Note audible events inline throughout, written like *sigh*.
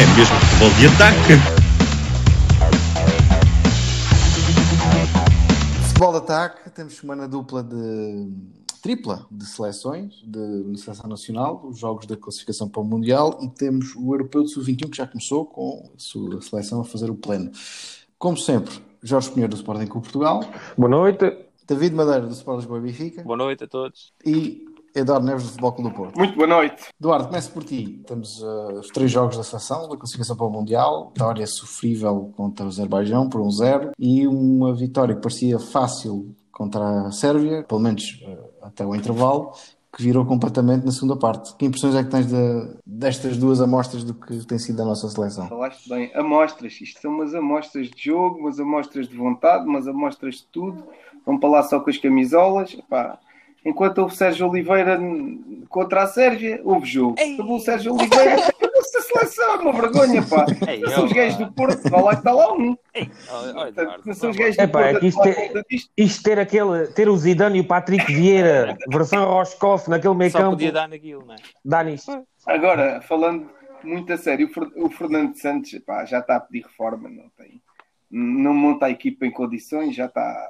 É mesmo futebol de ataque. Futebol de ataque, temos semana dupla de tripla de seleções, de seleção nacional, os jogos da classificação para o Mundial e temos o Europeu de Sub-21 que já começou com a sua seleção a fazer o pleno. Como sempre, Jorge Pinheiro do Sporting com Portugal, Boa noite. David Madeira do Sport Lisboa e Benfica Boa noite a todos. e Eduardo Neves do Futebol Clube do Porto. Muito boa noite. Eduardo, começo por ti. Temos uh, os três jogos da seleção, da classificação para o Mundial, vitória sofrível contra o Azerbaijão por um zero e uma vitória que parecia fácil contra a Sérvia, pelo menos uh, até o intervalo, que virou completamente na segunda parte. Que impressões é que tens de- destas duas amostras do que tem sido a nossa seleção? Falaste bem. Amostras. Isto são umas amostras de jogo, umas amostras de vontade, umas amostras de tudo. Vão para lá só com as camisolas. Epá, Enquanto houve Sérgio Oliveira contra a Sérvia, houve jogo. Acabou o Sérgio Oliveira, acabou-se a seleção. É uma vergonha, pá. Ei, Não são os gajos do Porto, vá lá que está lá um. Ei, Portanto, são os gajos do é Porto a isto é-. Isto ter aquele, ter o Zidane e o Patrick Vieira, versão Roscoff naquele meio Só campo, podia dar naquilo, não é? dá nisto. Agora, falando muito a sério, o Fernando Santos pá, já está a pedir reforma, não tem. Não monta a equipa em condições, já está.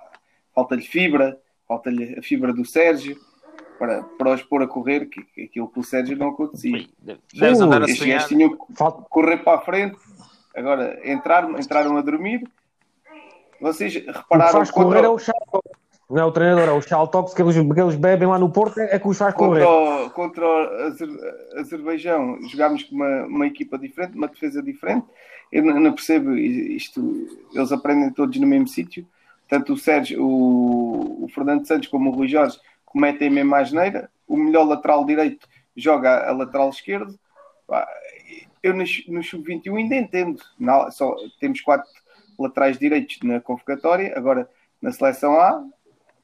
Falta-lhe fibra, falta-lhe a fibra do Sérgio para, para os pôr a correr, que, que aquilo que o Sérgio não acontecia. Deves andar a Estes gajos tinham que Falta, correr para a frente, agora entraram, entraram a dormir. Vocês o que repararam faz correr contra, é o Chaltox. Não é o treinador, é o Chaltox que eles, que eles bebem lá no Porto, é que os faz correr. contra, o, contra o Azer- Azerbaijão jogámos com uma, uma equipa diferente, uma defesa diferente. Eu não, não percebo isto, eles aprendem todos no mesmo sítio. Tanto o Sérgio, o, o Fernando Santos como o Rui Jorge cometem a mesma asneira. O melhor lateral direito joga a lateral esquerdo. Eu no, no Sub-21 ainda entendo. Na- só, temos quatro laterais direitos na convocatória. Agora, na seleção A,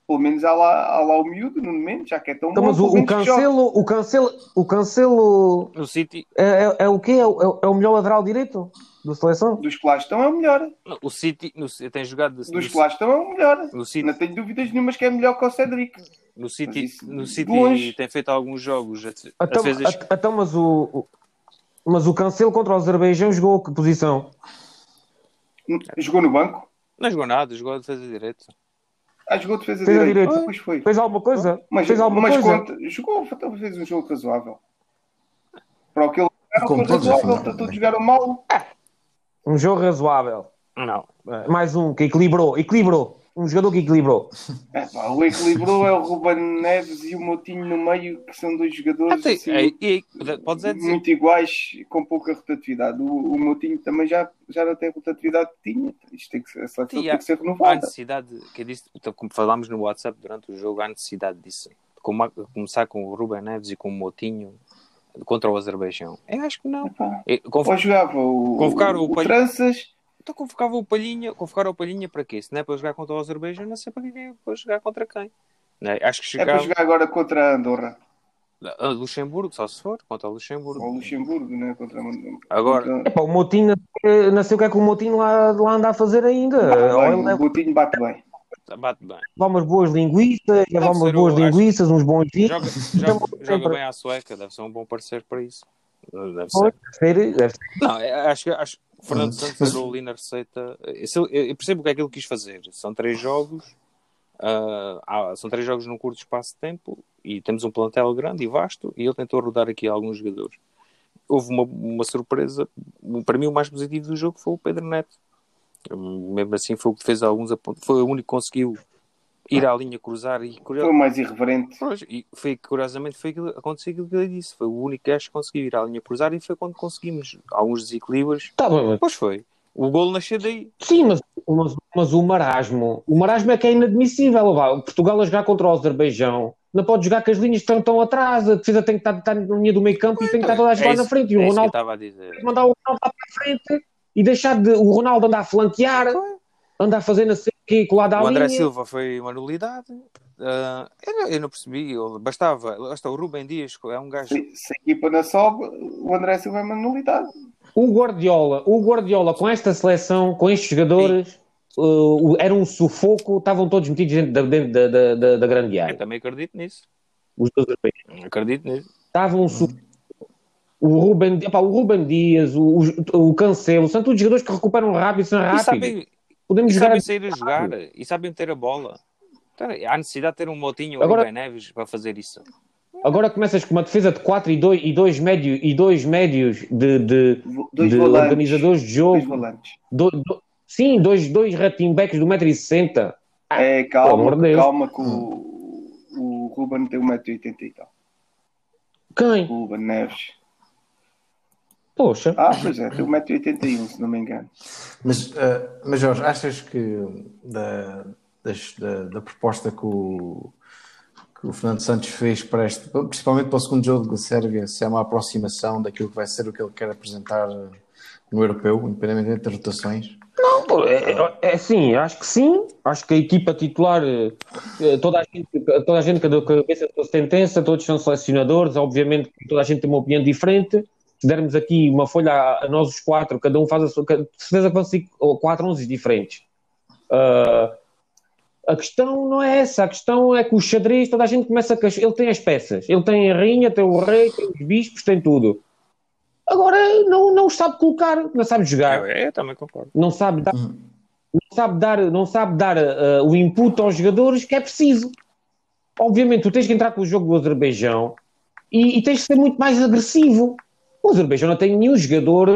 pelo menos há lá, há lá o miúdo, no momento, já que é tão Então, bom. mas o, o cancelo, o cancelo, o cancelo No City, é, é, é o quê? É, o- é o melhor lateral direito da seleção? Dos que lá estão é o melhor. não, o City, no, tem jogado Dos no, que lá estão é o melhor. no City, Não tenho dúvidas nenhumas que é melhor que o Cedric. no City, isso no City longe. tem feito alguns jogos. Então, vezes, então, mas o, o- mas o cancelo contra o Azerbaijão jogou que posição? Jogou no banco. não jogou nada, jogou a defesa direito. Ah, jogou defesa Fez a direita. direita. Pois foi. Fez alguma coisa? Mas, Fez alguma mas coisa? conta, jogou, fez um jogo razoável. Para o que ele Como foi todos, razoável, todos jogaram mal. Um jogo razoável. Não. É, Mais um que equilibrou. Equilibrou. Um jogador que equilibrou. É, pá, o equilibrou é o Ruben Neves e o Moutinho no meio, que são dois jogadores Até, assim, é, é dizer, muito iguais, com pouca rotatividade. O, o Moutinho também já, já não tem a rotatividade que tinha. Isto tem que ser, a seleção Sim, tem há- que ser há renovada. necessidade, que eu disse, então, como falámos no WhatsApp durante o jogo, há necessidade disso. Como- começar com o Ruben Neves e com o Motinho contra o Azerbaijão. Eu acho que não. Epá. Eu, conv- Ou jogava o, Convocar o o, Palha- Tranças, Então convocava o Palhinha, convocar o Palhinha para quê? Se não é para jogar contra o Azerbaijão, não sei para quem é para jogar contra quem. Não é? Acho que é para chegava jogar agora contra a Andorra. a Luxemburgo, só se for, contra o Luxemburgo. Ou Luxemburgo, né? Contra, Agora- contra... Epá, o Moutinho, eh, não sei o que é que o Moutinho lá, lá anda a fazer ainda. Bem, ele o leva Botinho bate bem. Bate bem. leva umas boas linguiças, leva umas boas o- linguiças, uns bons vinhos. Joga, joga, joga bem à sueca, deve ser um bom parceiro para isso. Deve ser. deve ser- deve ser. Não, é- acho que acho Fernando Santos mas- entrou ali na receita. Eu, eu percebo o que é que ele quis fazer. São três jogos, há- são três jogos num curto espaço de tempo e temos um plantel grande e vasto e ele tentou rodar aqui alguns jogadores. Houve uma, uma surpresa, para mim o mais positivo do jogo foi o Pedro Neto. Mesmo assim foi o que fez alguns apontos, foi o único que conseguiu ir à linha cruzar e Foi o mais irreverente. Pois, e foi curiosamente foi aquilo, aconteceu aquilo que ele disse. Foi o único gajo que conseguiu ir à linha cruzar e foi quando conseguimos alguns desequilíbrios. Tá bem, mas- Pois foi. O gol nasceu daí. Sim, mas, mas, mas o marasmo, o marasmo é que é inadmissível. Vá, Portugal a jogar contra o Azerbaijão não pode jogar com as linhas que estão, estão atrás, a defesa tem que estar, estar na linha do meio campo e tem que estar toda a jogar É isso- na frente. E o é que Ronaldo estava a dizer. tem que mandar o Ronaldo para a frente e deixar de, o Ronaldo andar a flanquear, andar a fazer sei o quê, colado à O André linha. Silva foi uma nulidade. Ah, eu, não, eu não percebi. eu- bastava. Basta, o Rubem Dias é um gajo. Se, se a equipa não sobe, o André Silva é uma nulidade. O Guardiola, o Guardiola com esta seleção, com estes jogadores, uh, era um sufoco, estavam todos metidos dentro da, dentro da, da, da- da grande Eu área. também acredito nisso. Os dois europeus. Acredito nisso. Estavam um sufoco. O Ruben, epá, o Ruben Dias, o, o, o Cancelo, são todos jogadores que recuperam rápido, são E rápidos. Podemos e jogar sabem sair a jogar. E sabem ter a bola. Então, há necessidade de ter um motinho ou Agora- Rubem Neves para fazer isso. Agora começas com uma defesa de 4 e 2, e dois, médio, e dois médios de, de, Dois de volantes. organizadores de Dois jogo. volantes. Do- do- sim, dois, dois backs do 1,60m. É, amor calma, Deus. calma que o, o Ruben tem 1,80m e tal. Quem? O Ruben Neves. Poxa. Ah, pois é, tem 1,81m, se não me engano. Mas, eh, mas Jorge, achas que da, das- da, da proposta que o, que o Fernando Santos fez para este, principalmente para o segundo jogo da Sérvia, se é uma aproximação daquilo que vai ser o que ele quer apresentar no europeu, independentemente das rotações? Pô, É, é, é sim, acho que sim. Acho que a equipa titular, eh, toda a gente, toda a gente com a cabeça da sentença, todos são selecionadores. Obviamente que toda a gente tem uma opinião diferente. Se dermos aqui uma folha a, a nós os quatro, cada um faz a sua. De certeza que vão ser quatro onze diferentes. Ah, a questão não é essa. A questão é que o xadrez, toda a gente começa a. Ele tem as peças. Ele tem a rainha, tem o rei, tem os bispos, tem tudo. Agora não, não sabe colocar, não sabe jogar Eu, eu também concordo. não sabe dar, não sabe dar, não sabe dar uh, o input aos jogadores que é preciso. Obviamente, tu tens que entrar com o jogo do Azerbaijão e, e tens que ser muito mais agressivo. O Azerbaijão não tem nenhum jogador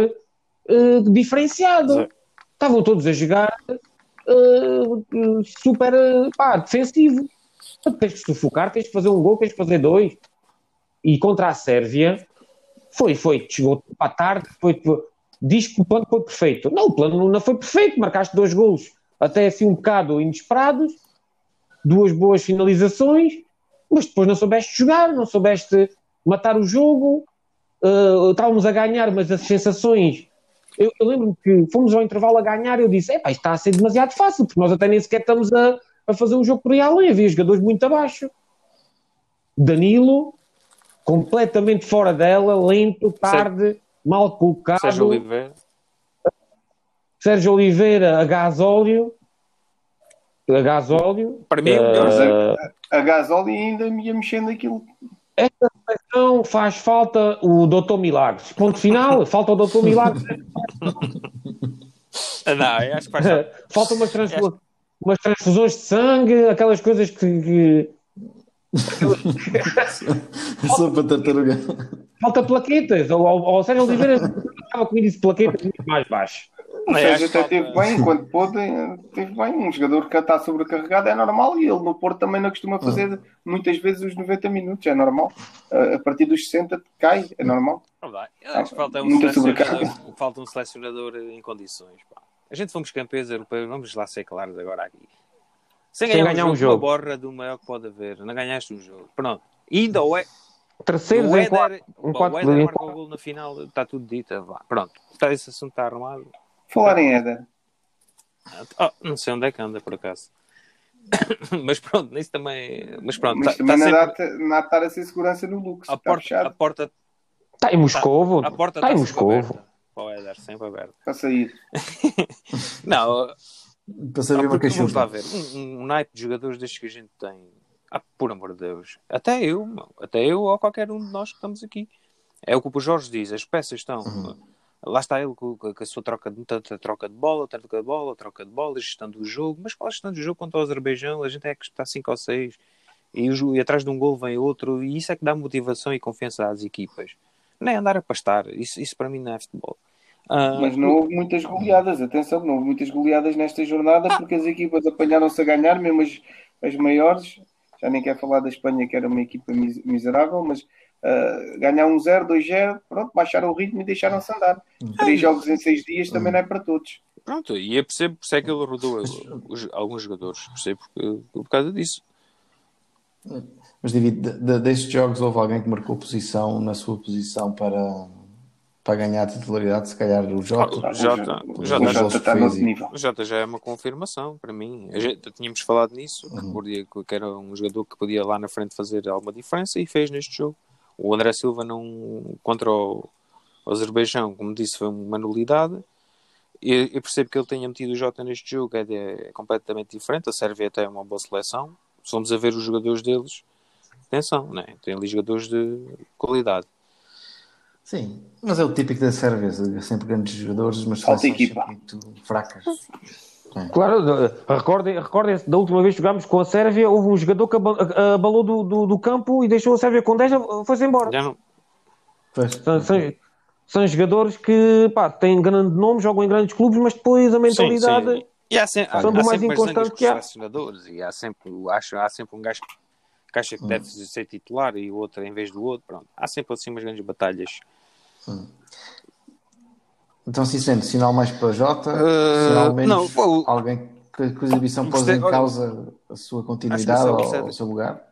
uh, diferenciado. Estavam todos a jogar uh, super pá, defensivo. Tens que sufocar, tens que fazer um gol, tens que fazer dois. E contra a Sérvia, foi, foi, chegou para a tarde, foi, foi- diz que o plano foi perfeito. Não, o plano não foi perfeito, marcaste dois golos, até assim um bocado inesperados, duas boas finalizações, mas depois não soubeste jogar, não soubeste matar o jogo, uh, estávamos a ganhar, mas as sensações. Eu, eu lembro-me que fomos ao intervalo a ganhar e eu disse: Epá, isto está a ser demasiado fácil, porque nós até nem sequer estamos a, a fazer um jogo por aí além, havia jogadores muito abaixo. Danilo, completamente fora dela, lento, tarde, mal colocado. Sérgio Oliveira. Sérgio Oliveira a gasóleo. A gasóleo. Para mim, é Eh, melhor. A Gasol ainda me ia mexendo aquilo. Então faz falta o Doutor Milagres. Ponto final, *laughs* falta o Doutor Milagres. Não, eu acho que faz falta. *laughs* falta umas, transfu- umas transfusões de sangue, aquelas coisas que. que- *laughs* Só para tartaruga. Falta plaquetas. Ou, ou, ou Sérgio Oliveira estava comigo disse plaquetas muito mais baixo. O Sérgio até falta- teve bem, quando pôde, teve bem. Um jogador que está sobrecarregado é normal e ele no Porto também não costuma fazer muitas vezes os 90 minutos, é normal. A a partir dos 60 cai, é normal. Acho que falta um, falta um selecionador em condições. Pá. A gente fomos campeões europeus, vamos lá ser claros agora aqui. Sem Sem ganhar, ganhar um um jogo, jogo. uma borra do maior que pode haver. Não ganhaste um jogo. Pronto. E ainda o, e, Terceiros o em quatro. Em quatro, o Éder marcou o gol na final, está tudo dito. Vá. Pronto. Está, esse assunto está arrumado. Falar em Éder, Oh, não sei onde é que anda, por acaso. *coughs* mas pronto, nisso também. Mas pronto, mas está também não dá sempre. de estar a ser segurança no Lux. A Está porta, a porta, Está em Moscovo. a porta Está em Moscovo. Para o Éder, sempre aberta. para sair. *laughs* Não, Para saber Ah, uma porque, vamos lá cachupa. ver, um, um naipe de jogadores destes que a gente tem, ah, por amor de Deus, até eu, meu, até eu ou qualquer um de nós que estamos aqui. É o que o Jorge diz, as peças estão. Lá está ele com, a sua troca de, tanta troca de bola, troca de bola, troca de bola, gestão do jogo, mas qual a gestão do jogo contra o Azerbaijão? A gente é que está 5 ou 6 e, e atrás de um gol vem outro, e isso é que dá motivação e confiança às equipas. Não é andar a pastar, isso, isso para mim não é futebol. Ah, Mas não houve muitas goleadas, atenção, não houve muitas goleadas nesta jornada porque as equipas apanharam-se a ganhar, mesmo as, as maiores. Já nem quero falar da Espanha, que era uma equipa mis- miserável, mas ah, ganhar um 0, 2-0, pronto, baixaram o ritmo e deixaram-se andar. Três jogos em seis dias também não é para todos. Pronto, e eu percebo por isso é que ele rodou os- alguns jogadores, percebo porque, por causa disso. Mas David, de- de- destes jogos houve alguém que marcou posição na sua posição para, para ganhar a titularidade, se calhar o Jota. Ah, o Jota- Pelos o Jota- gols o Jota que está nível. O Jota já é uma confirmação para mim. A gente, tínhamos falado nisso, Uhum. que, podia, que era um jogador que podia lá na frente fazer alguma diferença e fez neste jogo. O André Silva não contra o, o Azerbaijão, como disse, foi uma nulidade. Eu, eu percebo que ele tenha metido o Jota neste jogo, é, de- é completamente diferente. A Sérvia até é uma boa seleção. Se formos a ver os jogadores deles, atenção, né? tem ali jogadores de qualidade. Sim, mas é o típico da Sérvia, sempre grandes jogadores, mas seleções muito fracas. Claro, recordem- recordem-se, da última vez que jogámos com a Sérvia, houve um jogador que abalou do, do, do campo e deixou a Sérvia com 10 e foi-se embora. Já não. São, são- são jogadores que pá, têm grande nome, jogam em grandes clubes, mas depois a mentalidade. Sim, sim. E há, se- há, São do há mais sempre inconstante que há. selecionadores e há sempre, acho, há sempre um gajo que acha que deve ser titular e o outro em vez do outro. Pronto. Há sempre assim umas grandes batalhas. Então, sim, sendo sinal mais para Jota, Uh, sinal menos não, pô, alguém que, que a exibição pôs em olha, causa a sua continuidade o ou o seu lugar.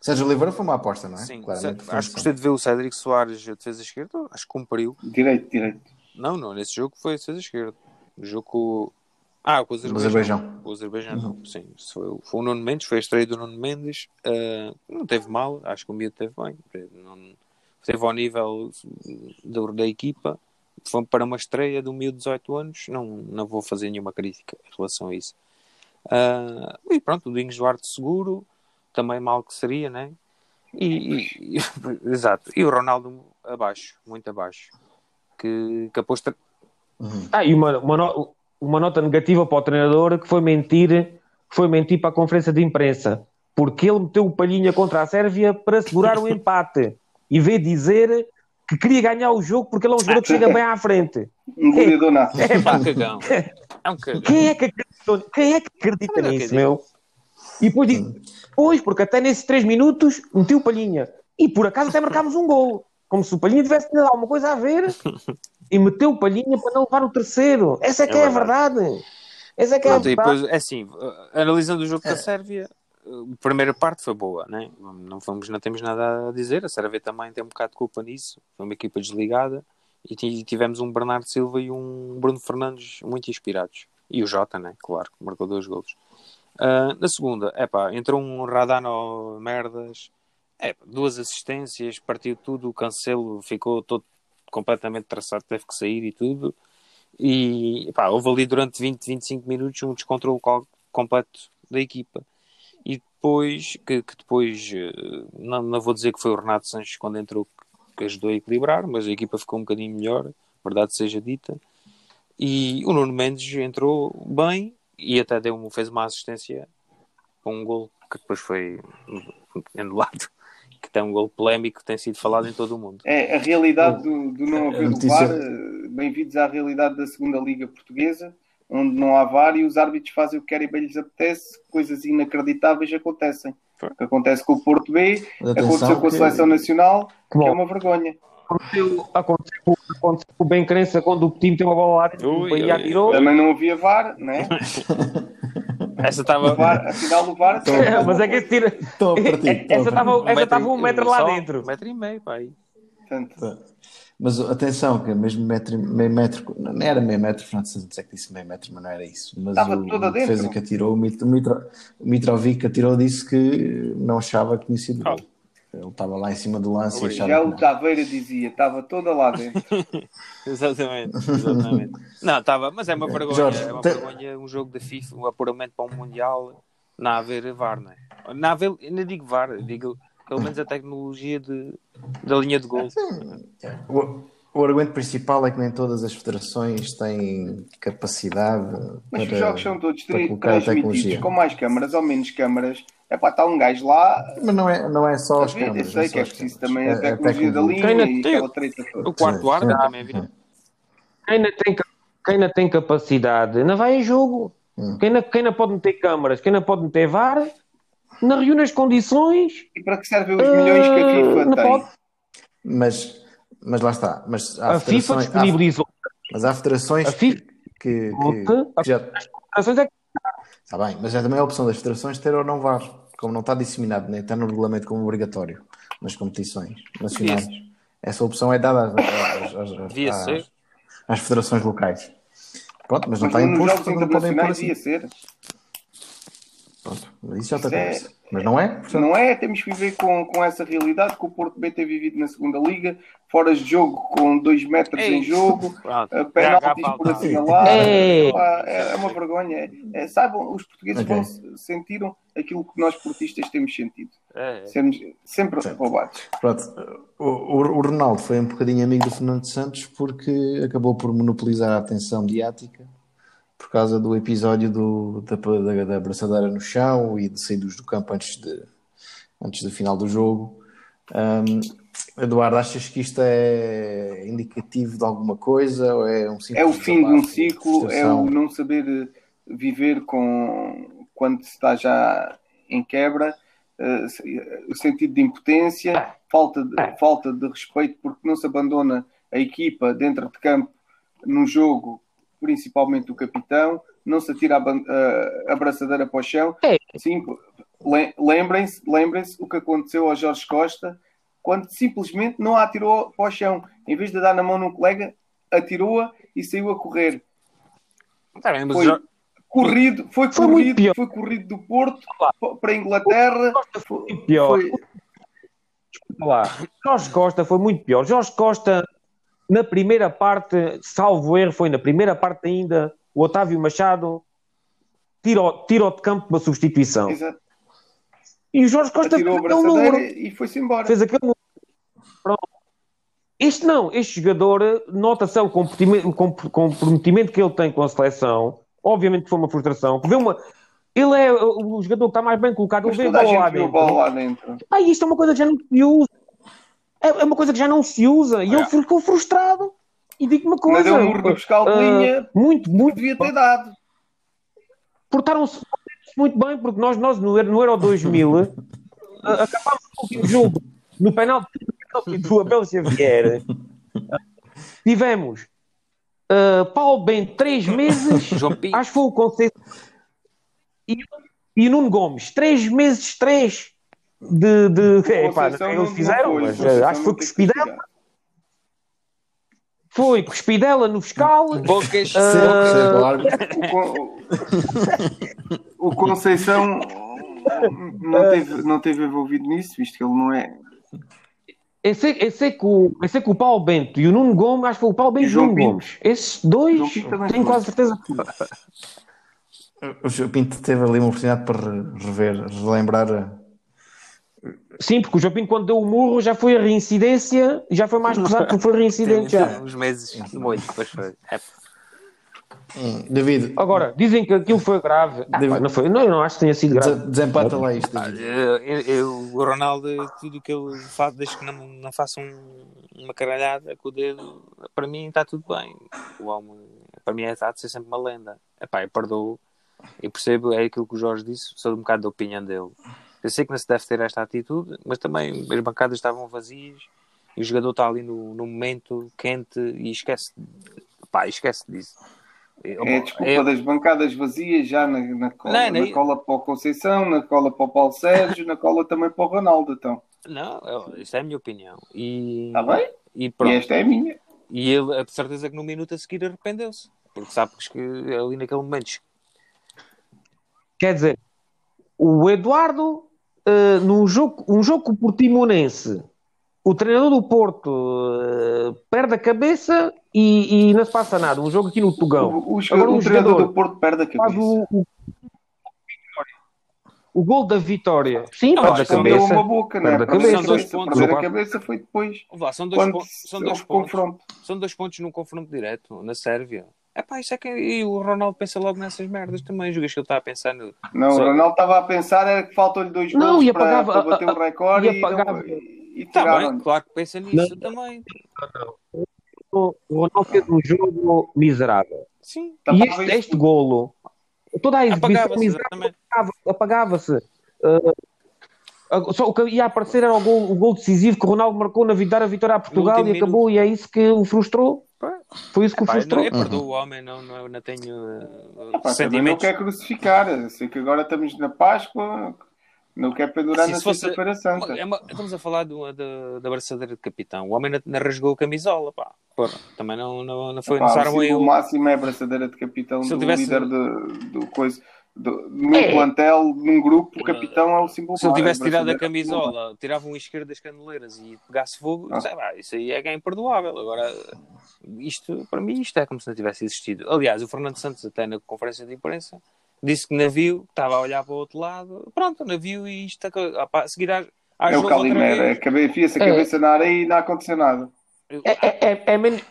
Sérgio Oliveira foi uma aposta, não é? Sim, Claramente, acho que gostei de ver o Cédric Soares a defesa esquerda. Acho que cumpriu. Direito, direito. Não, não, nesse jogo foi a defesa esquerda. O jogo com o. Ah, com o Azerbaijão. Azerbaijão. O Azerbaijão, não. Sim, foi, o- foi o Nuno Mendes, foi a estreia do Nuno Mendes. Ah, não teve mal, acho que o Miúdo teve bem. Não, teve ao nível da, da equipa. Foi para uma estreia do Miúdo de 18 anos. Não, não vou fazer nenhuma crítica em relação a isso. Ah, e pronto, o Domingos Duarte seguro, também mal que seria, né? E, e- *laughs* exato. E o Ronaldo abaixo, muito abaixo. Que, que aposta. Ah, e uma, uma, no- uma nota negativa para o treinador que foi mentir, foi mentir para a conferência de imprensa, porque ele meteu o palhinha contra a Sérvia para segurar o *laughs* empate e veio dizer que queria ganhar o jogo porque ele é um jogador que chega bem à frente. *laughs* Um goleador nato. É, É pá, um cagão. É um cagão. quem é que acreditou, quem é que acredita Não nisso, acredito. meu? E depois digo, pois, porque até nesses 3 minutos meteu o palhinha. E por acaso até marcámos um gol. Como se o palhinha tivesse tido alguma coisa a ver *laughs* e meteu o palhinha para não levar o terceiro. Essa é que é, É a verdade. Essa é que é a Pronto, e verdade. depois, é assim, analisando o jogo da Sérvia, a primeira parte foi boa, né? não, fomos, não temos nada a dizer. A Sérvia também tem um bocado de culpa nisso. Foi uma equipa desligada e ti- tivemos um Bernardo Silva e um Bruno Fernandes muito inspirados. E o Jota, né? Claro, que marcou dois golos. Uh, na segunda, é pá, entrou um Radano Merdas, é, duas assistências, partiu tudo, o Cancelo ficou todo completamente traçado, teve que sair e tudo. E pá, houve ali durante 20, 25 minutos um descontrole co- completo da equipa. E depois, que, que depois, eh, não, não vou dizer que foi o Renato Sanches quando entrou que ajudou a equilibrar, mas a equipa ficou um bocadinho melhor, verdade seja dita. E o Nuno Mendes entrou bem e até deu, um- fez uma assistência para um gol que depois foi anulado, *laughs* que tem um gol polémico que tem sido falado em todo o mundo. É a realidade do, do não haver o notícia- VAR. eh, Bem-vindos à realidade da segunda Liga Portuguesa, onde não há VAR e os árbitros fazem o que querem bem lhes apetece, coisas inacreditáveis acontecem. O que acontece com o Porto B, atenção aconteceu com a que- seleção nacional, que Bom. é uma vergonha. Aconteceu, aconteceu, aconteceu com o Ben Crença quando o time tem uma bola lá ui, atirou. Também não havia VAR, né? *laughs* Essa estava. VAR, afinal, o VAR. É, *laughs* mas é que esse tiro. Estão a partir. *laughs* Essa estava essa estava um metro lá só dentro. Um metro e meio, pai. Portanto, Mas atenção, que é mesmo metro, e- meio metro, não era meio metro, Santos é que disse meio metro, mas não era isso. Mas Estava o, toda o defesa dentro. que atirou, o, Mit- o, Mitro, o Mitrovic atirou, disse que não achava que tinha sido Oh. Ele estava lá em cima do lance e Oi, achava já que o. Taveira dizia, estava toda lá dentro. *laughs* Exatamente, exatamente. Não, estava, mas é uma vergonha, Jorge, é uma tem- vergonha um jogo da FIFA, um apuramento para um Mundial, não há a ver VAR, não é? Não há a ver, eu não digo VAR, digo pelo menos a tecnologia de, da linha de gol. O, o argumento principal é que nem todas as federações têm capacidade Mas para, os jogos são todos transmitidos tecnologia. com mais câmaras ou menos câmaras. É pá, está um gajo lá. Mas não é, não é só as ver, câmaras. eu sei não que é preciso câmaras. também a É- é tecnologia da linha Quem e tem- aquela treta toda. O quarto árbitro sim. também vira. Quem ainda tem, quem ainda tem capacidade, não vai em jogo. Hum. Quem ainda, quem ainda pode meter câmaras, quem ainda pode meter VAR, não reúne as condições. E para que servem os milhões que a eh, FIFA não tem? pode. Mas, mas lá está. Mas há A FIFA federações, há- disponibilizou. mas há federações A FIFA que, que, que já. As federações é que Está bem, mas é também a opção das federações ter ou não VAR. como não está disseminado, nem está no regulamento como obrigatório nas competições nacionais, essa opção é dada às, às- às- às- Devia às- ser. às federações locais. Pronto, mas não Mas está nos imposto, não podem pôr assim. ser. Pronto, mas isso já está é- conversa. Mas não é? Portanto, Não é? Temos que viver com, com essa realidade que o Porto B tem vivido na segunda liga, fora de jogo com dois metros Ei. em jogo, *laughs* Pronto. Já penaltis por assinalar. Pá, *laughs* É, é uma vergonha. É, é, saibam, os portugueses Ok. vão se- sentiram aquilo que nós portistas temos sentido. É, é. Sermos sempre roubados. pronto. O, o, o Ronaldo foi um bocadinho amigo do Fernando Santos porque acabou por monopolizar a atenção mediática por causa do episódio do, da, da, da abraçadeira no chão e de saídos do campo antes, de, antes do final do jogo. Hum, Eduardo, achas que isto é indicativo de alguma coisa ou é um É o fim de um ciclo, é o não saber eh, viver com quando se está já em quebra, eh, o sentido de impotência, falta de, falta de respeito porque não se abandona a equipa dentro de campo no jogo, principalmente o capitão, não se atira a, ban- a- a abraçadeira para o chão. É. Sim, le- lembrem-se lembrem-se o que aconteceu ao Jorge Costa quando simplesmente não a atirou para o chão. Em vez de dar na mão num colega, atirou-a e saiu a correr. Tá bem, mas Foi já- corrido, foi, Foi muito corrido, pior. foi corrido do Porto para a Inglaterra. Foi, pior. foi- Desculpa lá. Jorge Costa foi muito pior. Jorge Costa, na primeira parte, salvo erro, foi na primeira parte ainda, o Otávio Machado tirou, tirou de campo uma substituição. exato, E o Jorge Costa atirou fez aquele número. e foi-se embora. Fez aquele número. Pronto. Este não, este jogador, nota-se o comprometimento, que ele tem com a seleção. Obviamente foi uma frustração. Vê uma, ele é o jogador que está mais bem colocado. Mas Ele vê a toda a bola lá viu dentro. bola lá dentro. Ah, isto é uma coisa que já não se usa. É é uma coisa que já não se usa. E ele ficou frustrado. E digo uma Mas coisa. deu um murro fiscal de ah, linha muito, que muito. devia ter dado. Portaram-se muito bem, porque nós, nós no, Euro- no Euro 2000 ah, acabámos o último jogo no penalti do Abel Xavier. Tivemos ah, Paulo Bento três meses, *laughs* João Pinto. acho que foi o Conceição e, e Nuno Gomes, três meses, três de. de é, pá, eles fizeram, foi, mas ah, acho que foi cuspidela, foi cuspidela no fiscal. Bocas, do árbitro. O, Con- o Conceição não teve, não teve envolvido nisso, visto que ele não é. Eu sei, eu, sei que o, eu sei que o Paulo Bento e o Nuno Gomes, acho que foi o Paulo Bento E o Nuno. Gomes. Esses dois, tenho quase certeza. O João Pinto teve ali uma oportunidade para re- rever, relembrar. Sim, porque o João Pinto, quando deu o murro, já foi a reincidência, já foi mais pesado porque foi reincidente já. Uns meses de molho, depois foi. É, Hum, David, Agora, dizem que aquilo foi grave. Ah, pá, não, foi, não, eu não acho que tenha sido grave. des- desempata lá isto, David. Eu- eu- o Ronaldo, tudo o que ele faz, desde que não, não faça um- uma caralhada com o dedo, para mim está tudo bem. O homem, para mim, é está de ser sempre uma lenda. Epá, eu perdoo e percebo, é aquilo que o Jorge disse, sou um bocado da opinião dele. Eu sei que não se deve ter esta atitude, mas também as bancadas estavam vazias e o jogador está ali no, no momento quente e esquece, pá, esquece disso. É a desculpa Eu- das bancadas vazias já na, na cola. Não, não, na cola para o Conceição, na cola para o Paulo Sérgio, na cola também para o Ronaldo. Então, Não, eu- isso é a minha opinião. E, está bem? e E pronto. esta é a minha. E ele, a certeza que no minuto a seguir arrependeu-se. Porque sabes que ali naquele momento. Quer dizer, o Eduardo, eh, num jogo, um jogo com o Portimonense, o treinador do Porto eh, perde a cabeça e, e não se passa nada. Um jogo aqui no Tugão. O, o, Agora, o um treinador jogador do Porto perde a cabeça. o, gol da vitória. Sim, Não, perde a Deu cabeça. uma boca, não é? Perde a Perder cabeça. São dois pontos. Perder a cabeça foi depois. Vá, são dois, Quando pontos, são dois pontos. confronto. São dois pontos num confronto direto na Sérvia. É pá, isso é que. E o Ronaldo pensa logo nessas merdas também. Julgas que ele está a pensar no. Não, Só- o Ronaldo estava a pensar era que faltam-lhe dois Não, gols e para, apagava- para bater o recorde e e, não- apagava- e, e Está tiraram. bem, claro que pensa nisso também. O Ronaldo fez um jogo miserável. Sim. E este, este golo, toda a exibição Apagava-se, miserável apagava- apagava-se. Uh, uh, só o que ia aparecer era o gol, o gol decisivo que o Ronaldo marcou na vitória, a vitória a Portugal e acabou, e é isso que o frustrou. Foi isso que o frustrou. não, eu perdoo o homem, não, não, eu não tenho uh, também não sentimentos. quer crucificar. Sei que agora estamos na Páscoa, Não quer pendurar na se fosse- sexta-feira santa. É uma- estamos a falar da, da braçadeira de capitão. O homem não, não rasgou a camisola, pá. Porra, também não, não, não foi Pá, necessário o máximo é a braçadeira de capitão Se do tivesse- líder de- do coisa. Do, num É. plantel, num grupo, o capitão é o símbolo Se ele tivesse tirado a camisola, tirava um isqueiro das caneleiras e pegasse fogo, Ah. sei lá, isso aí é que é imperdoável. Agora, isto, para mim, isto é como se não tivesse existido. Aliás, o Fernando Santos, até na conferência de imprensa, disse que navio, estava a olhar para o outro lado, pronto, navio e isto, a, a, a seguir às, às É o Calimera, é vez. cabe- enfia-se a É. cabeça na areia e não aconteceu nada. É, é, é, é menos.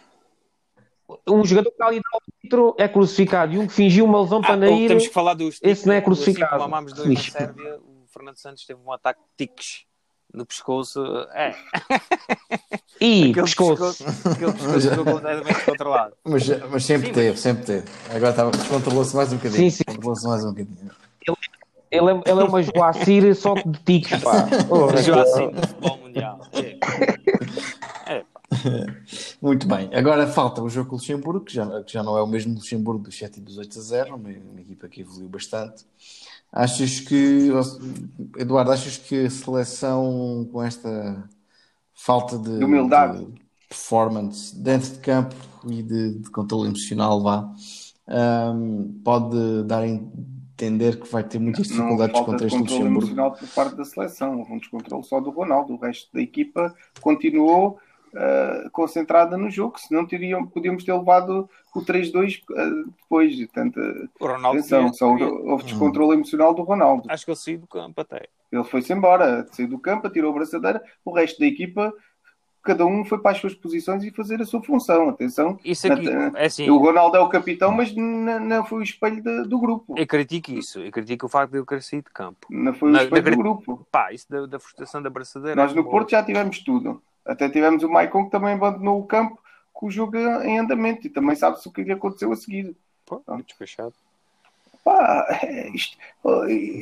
Um jogador que está ali dentro é crucificado e um que fingiu uma lesão Ah, para Nair. temos que falar dos esse não é assim crucificado. como amámos dois na. Sérvia, o Fernando Santos teve um ataque de tiques no pescoço. É, E aquele pescoço. pescoço, aquele pescoço ficou completamente descontrolado. Mas, mas sempre Sim, teve, sempre teve. Agora estava- descontrolou-se mais um bocadinho. Sim, sim. Descontrolou-se mais um bocadinho. Ele é, ele é uma Joacir só de tiques, pá. Oh, assim no futebol mundial. É. *laughs* Muito bem. Agora falta o jogo com o Luxemburgo, que já, que já não é o mesmo Luxemburgo dos 7 e dos 8 a 0, uma, uma equipa que evoluiu bastante. Achas que, Eduardo, achas que a seleção com esta falta de, De performance dentro de campo e de, de controle emocional vá, ahm, pode dar a entender que vai ter muitas Não dificuldades falta contra de este controle Luxemburgo? emocional por parte da seleção. Um descontrole só do Ronaldo. O resto da equipa continuou ah, concentrada no jogo. Senão teriam, podíamos ter levado o 3-2 ah, depois. Portanto, O Ronaldo. atenção, devia- só houve descontrole emocional do Ronaldo. Acho que ele saiu do campo até. Ele foi-se embora, saiu do campo, tirou a braçadeira. O resto da equipa, cada um foi para as suas posições e fazer a sua função. Atenção, Isso aqui, Na- é assim, o Ronaldo é o capitão, mas não foi o espelho de- do grupo. eu critico isso. Eu critico o facto de ele ter saído de campo. Não foi o Na- espelho na- do grupo. Pá, isso da, da frustração da braçadeira. Nós é no como- Porto já tivemos tudo. Até tivemos o Maicon que também abandonou o campo com o jogo em andamento e também sabe-se o que lhe aconteceu a seguir. Pô, foi despachado. Pá, é isto,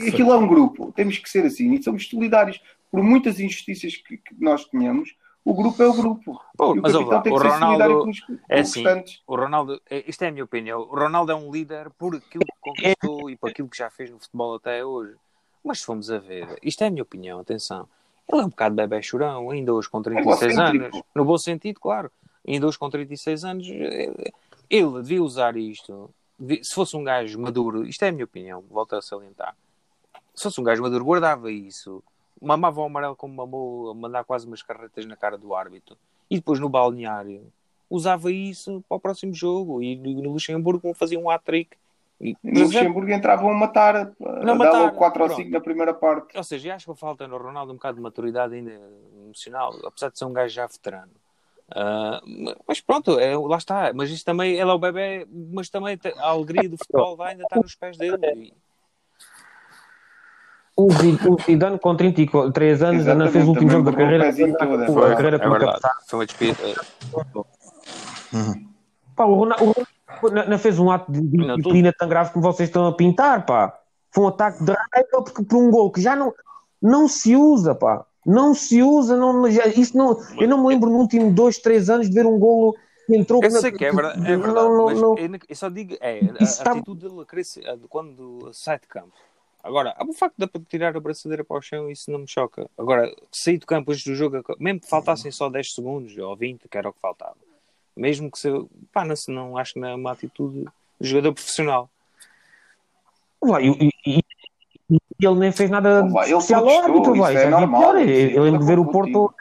aquilo é um grupo, temos que ser assim e somos solidários. Por muitas injustiças que, que nós tenhamos, o grupo é o grupo. Pô, e o mas capitão tem que o ser solidário Ronaldo com os, com é assim. O Ronaldo, é- isto é a minha opinião. O Ronaldo é um líder por aquilo que conquistou e por aquilo que já fez no futebol até hoje. Mas se formos a ver, isto é a minha opinião, atenção. Ele é um bocado bebê chorão, ainda hoje com 36 Egocêntrico. anos. No bom sentido, claro. Ainda hoje com 36 anos, eh, ele devia usar isto. Se fosse um gajo maduro, isto é a minha opinião, volto a salientar. Se fosse um gajo maduro, guardava isso, mamava o amarelo como mamou, mandar quase umas carretas na cara do árbitro. E depois no balneário, usava isso para o próximo jogo. E no Luxemburgo fazia um hat-trick. E, E Luxemburgo entravam a matar, a Não, logo 4 ou pronto. 5 na primeira parte. Ou seja, acho que falta no Ronaldo um bocado de maturidade ainda emocional, apesar de ser um gajo já veterano. Ah, mas pronto, é, lá está. Mas isto também, ele é o bebê, mas também a alegria do futebol vai ainda estar nos pés dele. E- O Zi- o Zidane com 33 anos ainda fez o último jogo da carreira. pezinho todo, é a carreira é verdade. Foi uma despedida. Pá, Ronaldo, o Ronaldo não- não fez um ato de disciplina tão grave como vocês estão a pintar, pá. Foi um ataque de raiva porque, por um gol que já não, não se usa, pá. Não se usa, não, já- isso não, eu não me lembro no último dois, três anos de ver um golo que entrou Eu na- sei que é verdade, é verdade não, mas não. Eu, só digo, é, a, Isso a tá- atitude dele de quando sai de campo. Agora, o facto de tirar a braçadeira para o chão, isso não me choca. Agora, sair do campo antes do jogo, mesmo que faltassem só 10 segundos ou 20, que era o que faltava, mesmo que se. pá, não, se- não acho que não é uma atitude de jogador profissional. Vai, e, e- e ele nem fez nada Não vai, ele especial ao árbitro, vai. é é normal, pior. Eu lembro de ver o. Porto.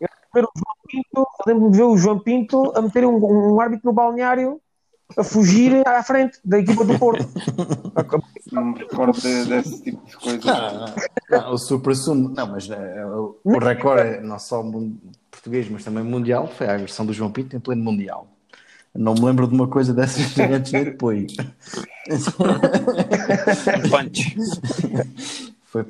Eu lembro de ver o João Pinto, eu lembro de ver o João Pinto a meter um, um árbitro no balneário a fugir à frente da equipa do Porto. *laughs* Não me recordo de- desse tipo de coisa. Não, não, o Super Sumo, não, mas eh, o, o recorde é não só português, mas também mundial, foi a agressão do João Pinto em pleno mundial. Não me lembro de uma coisa dessas antes nem depois. *laughs* Punch. Foi,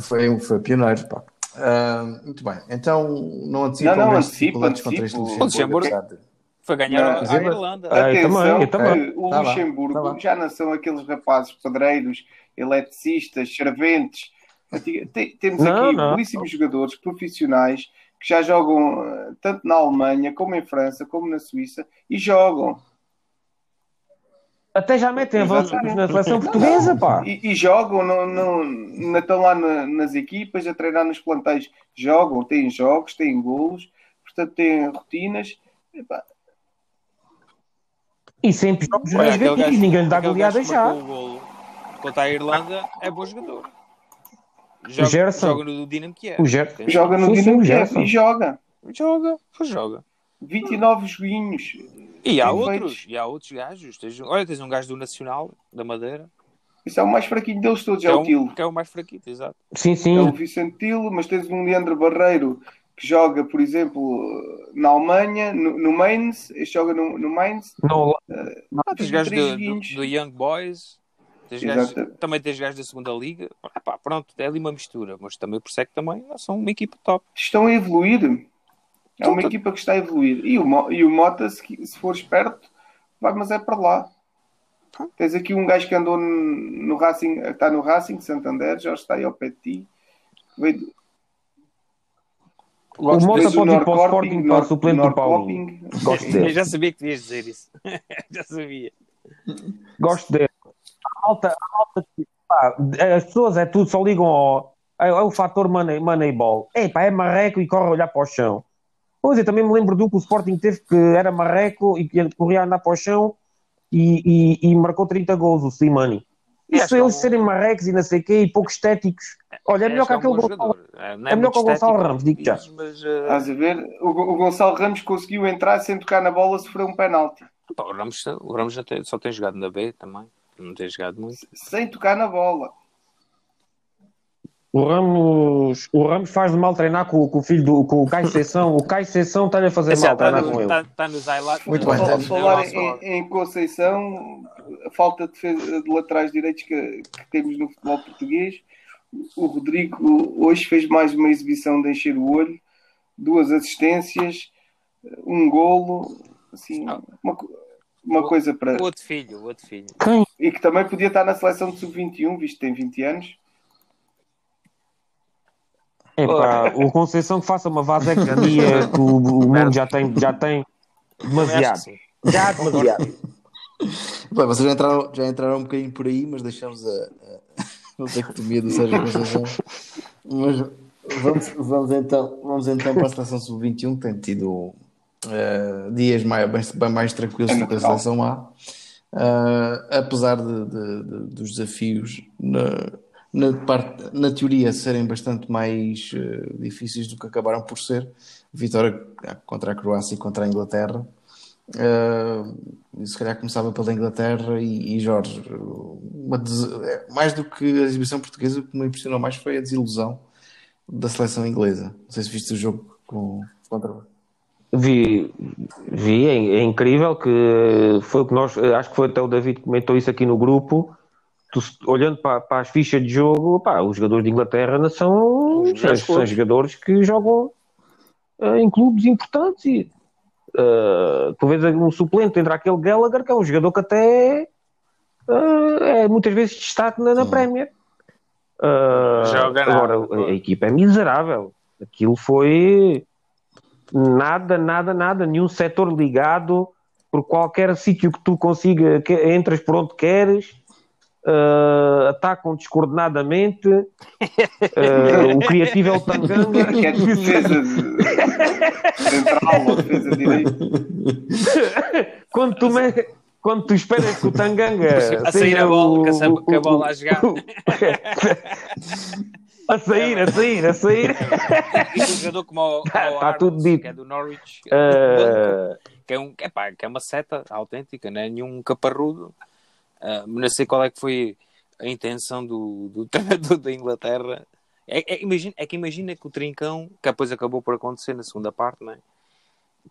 foi, foi pioneiro, pá. Ah, muito bem, então não antecipam Não, não, antecipa, dificuldades contra este antecipa. Luxemburgo, O Luxemburgo- Foi ganhar Não, a, Irlanda. Ah, eu também, Atenção eu também. o Tá lá, Luxemburgo tá lá. já não são aqueles rapazes pedreiros, eletricistas, serventes. Temos Não, aqui não. belíssimos jogadores profissionais que já jogam eh, tanto na Alemanha, como em França, como na Suíça, e jogam. Até já metem avanços Exatamente. na seleção portuguesa, pá. E, e jogam, não, não, não estão lá na- nas equipas a treinar nos plantéis. Jogam, têm jogos, têm golos, portanto têm rotinas. Epá, E sempre jogos negativos, ninguém lhe dá goleada já. Contra a Irlanda é bom jogador. Joga, Gerson. joga no Dinamo Kiev. O Ger- Joga no Sim, sim, Dinamo Kiev Gerson. e joga. Joga, joga. 29 joguinhos. E há outros, feitos. e há outros gajos. Tens, olha, tens um gajo do Nacional, da Madeira, Isso é o mais fraquinho deles todos, é é, o um, Tilo. que é o mais fraquito, exato. Sim, É o sim. Vicente Tilo, mas tens um Leandro Barreiro que joga, por exemplo, na Alemanha, no, no Mainz, este joga no, no Mainz. Não, Ah, tens gajos três do, do, do Young Boys, tens gajos, também tens gajos da segunda liga. Ah, pá, pronto, é ali uma mistura, mas também por que também não são uma equipa top. Estão a evoluir. É uma equipa que está a evoluir. E o, e o Mota, se, se for esperto, vai, mas é para lá. Tens aqui um gajo que andou no no Racing, está no Racing, Santander, já está aí ao pé de ti. Veio do- o Mota do pode ir para o Sporting para suplente do Paulinho. Norrköping. Gosto *laughs* Eu dele. já sabia que devias dizer isso. *laughs* já sabia. Gosto dele. A malta, a malta, pá, as pessoas é tudo, só ligam ao. É, é o fator money, moneyball. É, pá, é marreco e corre a olhar para o chão. Pois eu também me lembro de um que o Sporting teve que era marreco e que corria a andar para o chão e, e- e marcou 30 gols, o Slimani. E Isso acho eles é um- serem marrecos e não sei o quê e pouco estéticos. Olha, é melhor que Acho aquele Gonçalo. jogador. É, é melhor que o Gonçalo Ramos, digo já. Mas, eh, Estás a ver? O, o Gonçalo Ramos conseguiu entrar sem tocar na bola, sofreu um penalti. pá, o Ramos, o Ramos já tem- só tem jogado na B também. Não tem jogado muito. Sem tocar na bola. O Ramos, o Ramos faz de mal treinar com, com o filho do com o Caio Sessão. O Caio Sessão está-lhe a fazer Está mal treinar com ele. tá, tá nos highlights. Muito bem, Falar blog. em, em Conceição, a falta de, defesa- de laterais direitos que, que temos no futebol português. O Rodrigo hoje fez mais uma exibição de encher o olho, duas assistências, um golo, assim, uma, uma coisa para. O outro filho, o outro filho. Quem? E que também podia estar na seleção de sub-21, visto que tem 20 anos. Epá, o Conceição que faça uma vasectomia *laughs* que o, o mundo já tem, já tem demasiado. Já demasiado. *laughs* Bem, vocês já entraram, já entraram um bocadinho por aí, mas deixamos a, a, a vasectomia do Sérgio Conceição. Mas vamos, vamos, então, vamos então para a seleção sub-21, que tem tido eh, dias mais, bem, mais tranquilos É do que a natural. seleção A. Eh, apesar de, de- de- dos desafios na, na, parte, na teoria serem bastante mais eh, difíceis do que acabaram por ser, vitória contra a Croácia e contra a Inglaterra. Uh, se calhar começava pela Inglaterra e, e Jorge. Des- é, mais do que a exibição portuguesa, o que me impressionou mais foi a desilusão da seleção inglesa. Não sei se viste o jogo com, contra. Vi, vi é, é incrível que foi o que nós, acho que foi até o David que comentou isso aqui no grupo. Tu, olhando para, para as fichas de jogo, pá, os jogadores de Inglaterra não são, são, jogadores que jogam eh, em clubes importantes. E, eh, tu vês um suplente entre aquele Gallagher, que é um jogador que até eh, é muitas vezes destaque na, na Premier. Eh, Joga agora, a, a equipa é miserável. Aquilo foi nada, nada, nada, nenhum setor ligado por qualquer sítio que tu consiga, que entras por onde queres, eh, atacam descoordenadamente, *laughs* eh, o criativo é o Tanganga. Que é defesa de- central ou defesa direita. quando, tu me- quando tu esperas que o Tanganga A sair a bola, o- com a- o- com a bola a jogar. *laughs* *laughs* a sair, a sair, a sair. E um jogador como o, como Tá- o tá tudo dito. que é do Norwich, Eh, que, é um, que, é, pá, que é uma seta autêntica, não é nenhum caparrudo. Mas não sei qual é que foi a intenção do, do *laughs* treinador da Inglaterra. É, é, imagina, é que imagina que o Trincão, que depois acabou por acontecer na segunda parte, não é?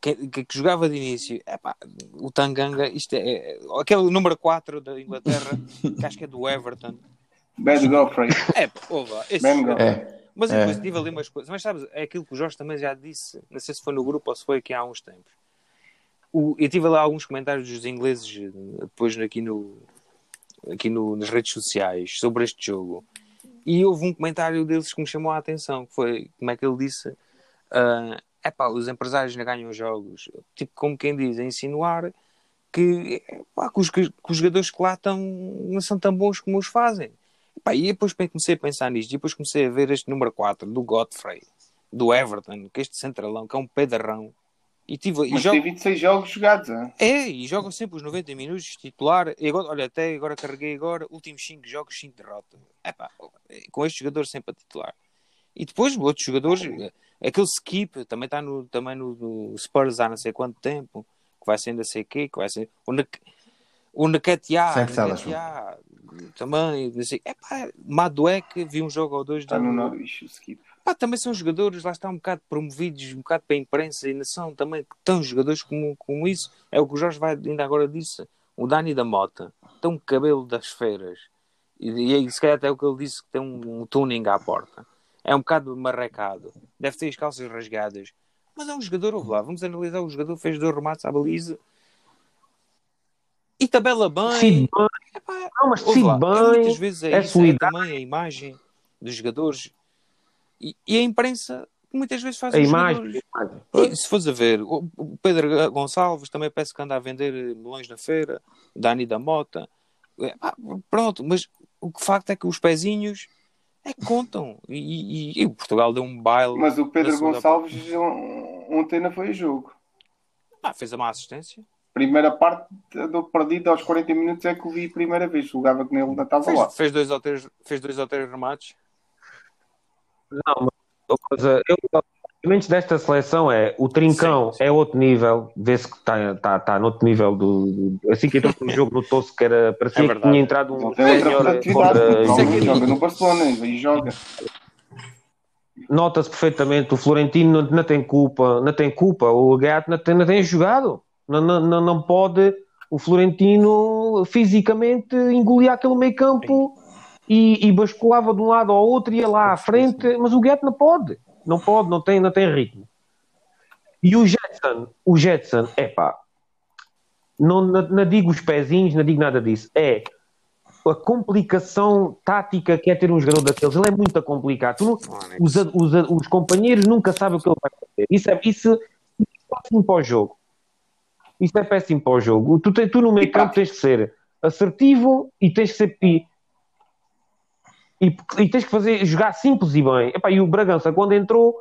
Que, que, que jogava de início, epá, o Tanganga, isto é, é aquele número 4 da Inglaterra, *laughs* que acho que é do Everton. Ben Godfrey. É, ouve, esse jogador- Godfrey. É, mas É. depois tive ali umas coisas. Mas sabes, é aquilo que o Jorge também já disse. Não sei se foi no grupo ou se foi aqui há uns tempos. O- eu tive lá alguns comentários dos ingleses depois aqui, no, aqui no, nas redes sociais sobre este jogo. E houve um comentário deles que me chamou a atenção, que foi como é que ele disse é epá, os empresários não ganham jogos. Tipo, como quem diz, a insinuar que, pá, que, os, que os jogadores que lá estão não são tão bons como os fazem. Pá, e depois comecei a pensar nisto, e depois comecei a ver este número 4 do Godfrey, do Everton, que este centralão, que é um pedarrão. E, tive, e Mas joga, tem 26 jogos jogados, hein? é, e jogam sempre os 90 minutos titular. E agora, olha, até agora carreguei agora, últimos 5 jogos, 5 derrotas. Epá, com este jogador sempre a titular. E depois outros jogadores, aquele Skip também está no, também no, no Spurs há não sei quanto tempo, que vai ser ainda sei quê, que vai ser. O, Nak- o Nakatia também, não sei. Epá, Maduek, vi um jogo ou dois Está no Norwich, o Skip. Pá, também são jogadores, lá está um bocado promovidos, um bocado para a imprensa e nação, também tão jogadores como, como isso. É o que o Jorge vai ainda agora disse. O Dani da Mota tem um cabelo das feiras. E, e se calhar até o que ele disse que tem um, um tuning à porta. É um bocado marrecado. Deve ter as calças rasgadas. Mas é um jogador, lá, vamos analisar o jogador, fez dois remates à baliza. E tabela bem. Decide bem. Epá, Não, mas lá, é bem. muitas vezes é, é isso, é também a imagem dos jogadores e, e a imprensa muitas vezes faz A imagem. E se fores a ver, o Pedro Gonçalves também parece que anda a vender melões na feira, o Dani da Mota, É, pá, pronto, mas o que facto é que os pezinhos é que contam e, e- e o Portugal deu um baile, Mas o Pedro Gonçalves on- ontem não foi jogo. Ah, fez a má assistência, Primeira parte do perdido aos 40 minutos é que o vi a primeira vez. Julgava que ele não estava lá. fez, fez dois ou três, fez dois ou três remates. Não, mas eu, os argumentos desta seleção é o Trincão Sim, sim. é outro nível, vê-se que está tá, tá noutro nível do, assim que entrou no jogo notou-se que era parecia É que verdade. tinha entrado um tem outra senhor atividade. contra- joga dito. no Barcelona e joga. nota-se perfeitamente, o Florentino não, não tem culpa, não tem culpa, o Gato não tem, não tem jogado, não, não, não, pode o Florentino fisicamente engolia aquele meio campo e, e basculava de um lado ao outro, ia lá à frente, mas o Gato não pode, não pode, não tem, não tem ritmo. E o Jetson, o Jetson, é pá, não, não, não digo os pezinhos, não digo nada disso, é a complicação tática que é ter um jogador daqueles, ele é muito complicado. Não- os, os, os companheiros nunca sabem o que ele vai fazer. Isso é, isso, isso é para o jogo. Isso é péssimo para o jogo. Tu, te- tu no meio campo tens que ser assertivo e tens que ser. E, e, e tens que fazer, jogar simples e bem. Epá, e o Bragança, quando entrou,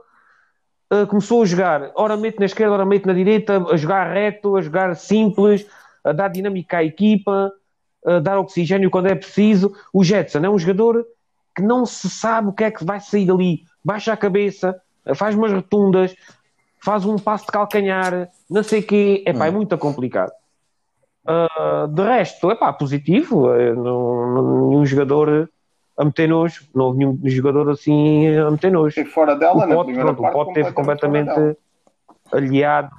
ah, começou a jogar, ora mete na esquerda, ora mete na direita, a jogar reto, a jogar simples, a dar dinâmica à equipa, a dar oxigênio quando é preciso. O Jetson é um jogador que não se sabe o que é que vai sair dali. Baixa a cabeça, faz umas rotundas, faz um passo de calcanhar, não sei o quê. Epá, é muito complicado. Ah, de resto, epá, positivo. Não, não, nenhum jogador a meter nojo. Não houve nenhum jogador assim a meter nojo. Esteve fora dela O Pote, pronto, o parte. Pote teve completamente aliado.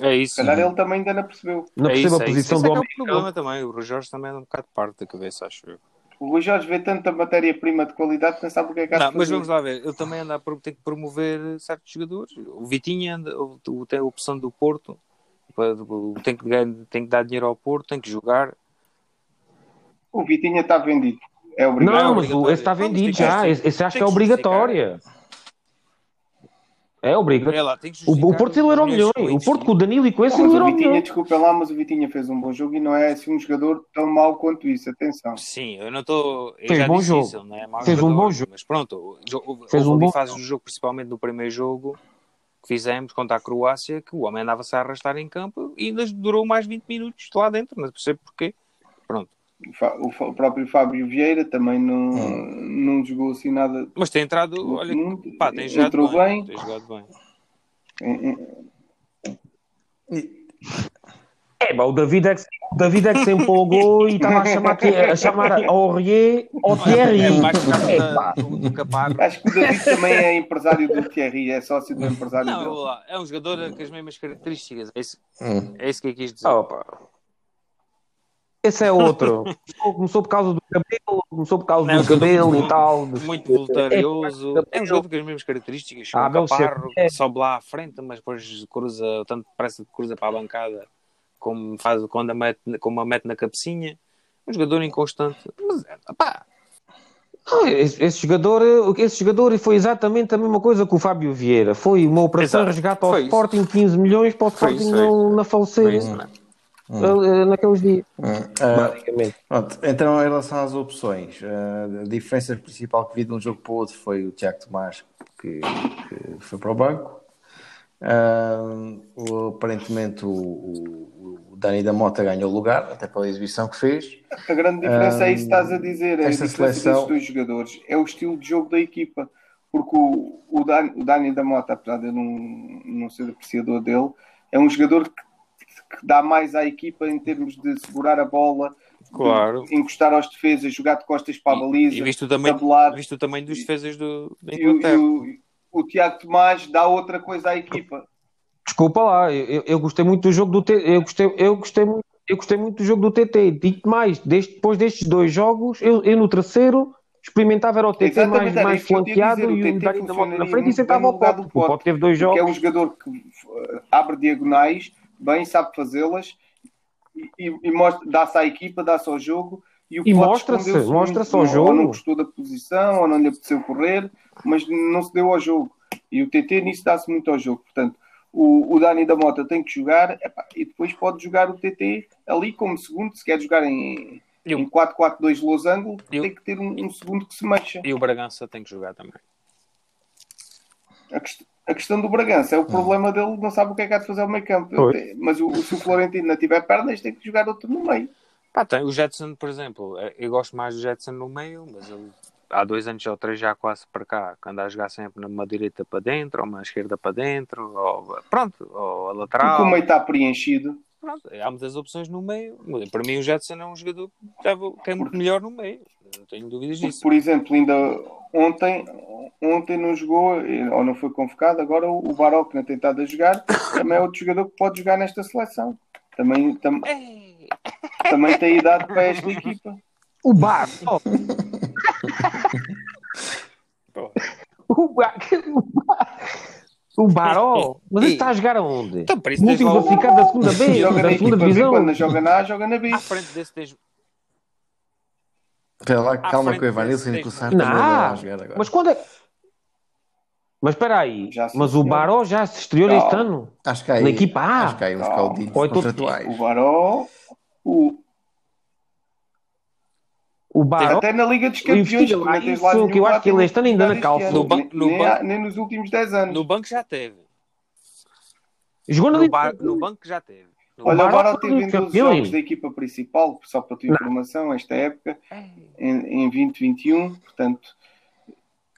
É isso. Se calhar ele também ainda não percebeu. Não é percebo isso, a é isso. posição é do que é homem. o problema também. O Jorge também é um bocado parte da cabeça, acho eu. O Rui Jorge vê tanta matéria-prima de qualidade que não sabe o que é que há Não, mas vamos lá ver. Ele também anda a tem que promover certos jogadores. O Vitinha anda, o- o- tem a opção do Porto. Tem que, tem que dar dinheiro ao Porto, tem que jogar. O Vitinha está vendido. É obrigado. Não, mas obrigatório. o- esse está vendido já. justificar. Esse, esse acho que é obrigatória. É obrigatório. É lá, tem que O, o Porto milhões milhões. que O Porto com o Danilo e com esse mas o milhões. desculpem lá, mas o Vitinha fez um bom jogo e não é assim um jogador tão mau quanto isso. Atenção. Sim, eu não estou. Fez já bom disse jogo. isso, é Fez um jogador, bom jogo. Mas pronto, houve, Fez um bom fases do jogo, principalmente no primeiro jogo que fizemos contra a Croácia, que o homem andava-se a arrastar em campo e ainda durou mais 20 minutos lá dentro, não percebo porquê. Pronto. O, o próprio Fábio Vieira também não, não jogou assim nada. Mas tem entrado, olha, muito. pá, tem jogado Entrou bem, bem. Tem jogado bem. Em- em- É, pá, o David é que, o David é que se empolgou e estava a chamar, aqui- a chamar ao Aurier ao Thierry. É causa É, da- pá. do, do. Acho que o David também é empresário do Thierry, é sócio do empresário Não, dele. lá. é um jogador com as mesmas características. É isso, Hum. é isso que eu quis dizer. Opa. Esse é outro. Começou- por causa do cabelo, começou por causa Não, é do cabelo jogador e tal. Muito voluntarioso. É um jogador com as mesmas características. Ah, Um caparro que sobe lá à frente, mas depois cruza, tanto parece que cruza para a bancada como faz quando a mete, como a mete na cabecinha. Um jogador inconstante. Mas, pá, Ah, Esse, esse jogador, esse jogador foi exatamente a mesma coisa que o Fábio Vieira. Foi uma operação Exato. resgate ao Foi isso. Sporting, 15 milhões para o Foi Sporting isso, não, não falecer. foi isso, não é? Naqueles dias. Ah, Basicamente. Pronto, então em relação às opções, ah, a diferença principal que vi de um jogo para o outro foi o Tiago Tomás que, que foi para o banco. Ah, o- aparentemente o, o, o Dani da Mota ganhou lugar, até pela exibição que fez. A grande diferença é isso que estás a dizer. É a esta diferença seleção- desses dois jogadores. É o estilo de jogo da equipa. Porque o, o, Dan, o Dani da Mota, apesar de eu não, não ser apreciador dele, é um jogador que, que dá mais à equipa em termos de segurar a bola, Claro. de encostar aos defesas, jogar de costas para a baliza, E, e visto, tabular. visto o tamanho dos defesas do, da E, o- e Inglaterra. o, o Tiago Tomás dá outra coisa à equipa. Desculpa lá, eu, eu- gostei muito do jogo do TT. Eu gostei, eu gostei, muito- eu gostei muito do jogo do TT. Digo mais, deste- depois destes dois jogos, eu, eu no terceiro experimentava era o TT Exatamente, mais, mais flanqueado e o TT Dani da Mota na frente e sentava ao pote. do O Pote, teve dois que é jogos. um jogador que uh, abre diagonais, bem sabe fazê-las e, e- e mostra- dá-se à equipa, dá-se ao jogo. E, o E mostra-se, mostra-se ao não- Ou não jogo. gostou da posição, ou não lhe apeteceu correr, mas não se deu ao jogo. E o TT nisso dá-se muito ao jogo. Portanto, o, o Dani da Mota tem que jogar epá, e depois pode jogar o TT ali como segundo, se quer jogar em, E o- em 4-4-2 losango, tem que ter um, um segundo que se mexa. E o Bragança tem que jogar também. A, quest- a questão do Bragança é o problema dele, não sabe o que é que há de fazer ao meio campo. Pois. Mas o, se o Florentino não tiver pernas, tem que jogar outro no meio. Pá, tem o Jetson, por exemplo. eh, Eu gosto mais do Jetson no meio, mas ele há dois anos ou três já quase para cá, que anda a jogar sempre numa direita para dentro, ou uma esquerda para dentro, ou pronto, ou a Porque lateral. o meio está preenchido. Pronto, há muitas opções no meio. Para mim, o Jetson é um jogador que é muito melhor no meio. Não tenho dúvidas disso. por exemplo, ainda ontem, ontem não jogou, ou não foi convocado, agora o, o Baró, que não tem estado a jogar, também é outro jogador que pode jogar nesta seleção. Também, tam- também tem idade para esta equipa. O Bar. oh. *laughs* pô. O Bar. O Baró. Mas ele está a jogar aonde? Então, para isso tens último o- classificado da segunda B, Joga da segunda divisão. quando não joga na A, joga na B. À frente desse. Espera lá, calma que o Evanilson também Não, andam a jogar agora. mas quando é. Mas espera aí, mas o. Baró já se estreou Não. este ano? Acho que há aí, Na equipa A. acho que há aí uns Não. então- contratuais. O Baró, o, O Baró. até na Liga dos Campeões, lá isso, lá que eu acho que ele este ano ainda na calça. No ban- no nem, ban- há- nem nos últimos 10 anos. No banco já teve. Jogou na No, Liga- bar, no banco já teve. Olha, o Baró teve em dos 12 campeões. jogos da equipa principal, só para a tua informação, esta época, em, em 2021, portanto,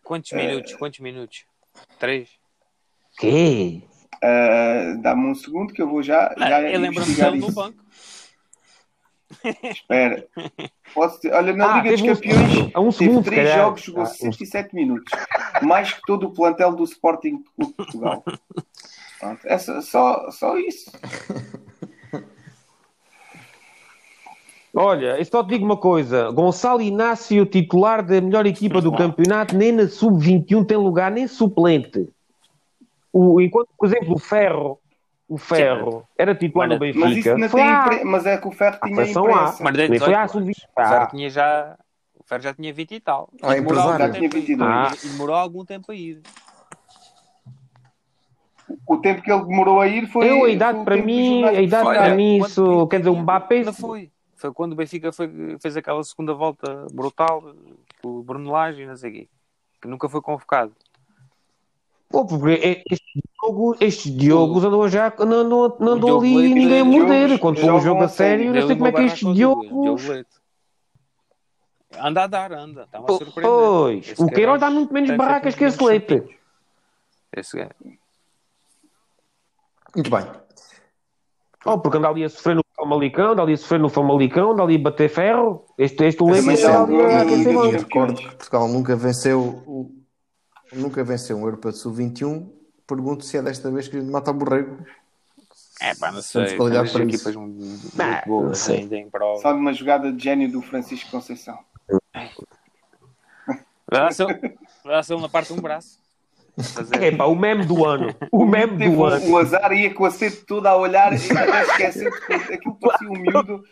Quantos É. minutos? Quantos minutos? Três? Quê? ah, dá-me um segundo que eu vou já, já eu lembro-me dele no isso. banco. Espera. Posso dizer- Olha, na Ah, Liga dos teve um Campeões, segundo. Um teve segundo, se três calhar. jogos, jogou Ah, um 67 minutos. Mais que todo o plantel do Sporting Clube de Portugal. *laughs* Pronto, é só- só, só isso. Olha, eu só te digo uma coisa: Gonçalo Inácio, titular da melhor equipa do campeonato, nem na sub-21 tem lugar, nem suplente. O, enquanto, por exemplo, o Ferro, o Ferro era titular Olha, no Mas Benfica. isso não Foi tem à- impre... Mas é que o Ferro tinha A. imprensa. Mas desde foi 18 à anos. sub-20. O Ferro tinha já. O Ferro já tinha 20 e tal. Ah, E demorou algum tempo a ir. 22. Ah. E demorou algum tempo a ir. O tempo que ele demorou a ir foi. Eu, a idade para mim, a idade para mim, isso, quer dizer, o Mbappé. Não foi. Foi quando o Benfica foi- fez aquela segunda volta brutal com o Bruno Lage e não sei o quê. Que nunca foi convocado. Pô, porque é- estes Diogo- estes Diogos andam já, não andam, não O andam ali Leite, ninguém a morder. Quando for um jogo a sério, não sei como é que uma estes Diogos. Diogo. Anda a dar, anda. Está-me a Pô, surpreender. Pois, Esse o Queiroz dá muito menos barracas que esse Leite. Esse gajo. Muito bem. Oh, porque anda ali a sofrer no Famalicão, anda ali a sofrer no Famalicão, anda ali a bater ferro. Este, este anda já ali a aquecer. Eu recordo que Portugal nunca venceu o, nunca venceu um Europeu de Sub-21. Pergunto se é desta vez que a gente mata o borrego. É pá, não Temos sei. qualidade Temos para equipas isso. muito, muito não boas sei. ainda em prova. Só de uma jogada de gênio do Francisco Conceição. Vai ser na parte de um braço. Fazer. É pá, o meme do ano. O meme Teve do ano. o, o azar ia com o acerto todo a olhar e até esquecer de- *laughs* aquilo parecia um miúdo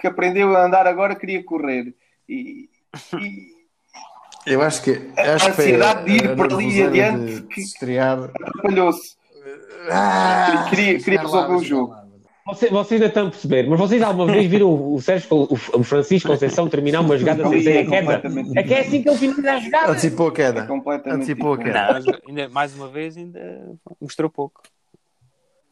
que aprendeu a andar agora queria correr. E, e Eu acho que, A acho que foi ansiedade de ir a por ali adiante que- estrear. atrapalhou-se. Ah, Queria- queria resolver o jogo. lá. Vocês, vocês ainda estão a perceber, mas vocês alguma vez viram o, Sérgio, o, o Francisco Conceição terminar uma jogada sem ser a queda? É que é assim que ele finaliza a jogada. Antecipou a É queda. completamente Antecipou a queda. Não, ainda, mais uma vez, ainda mostrou pouco.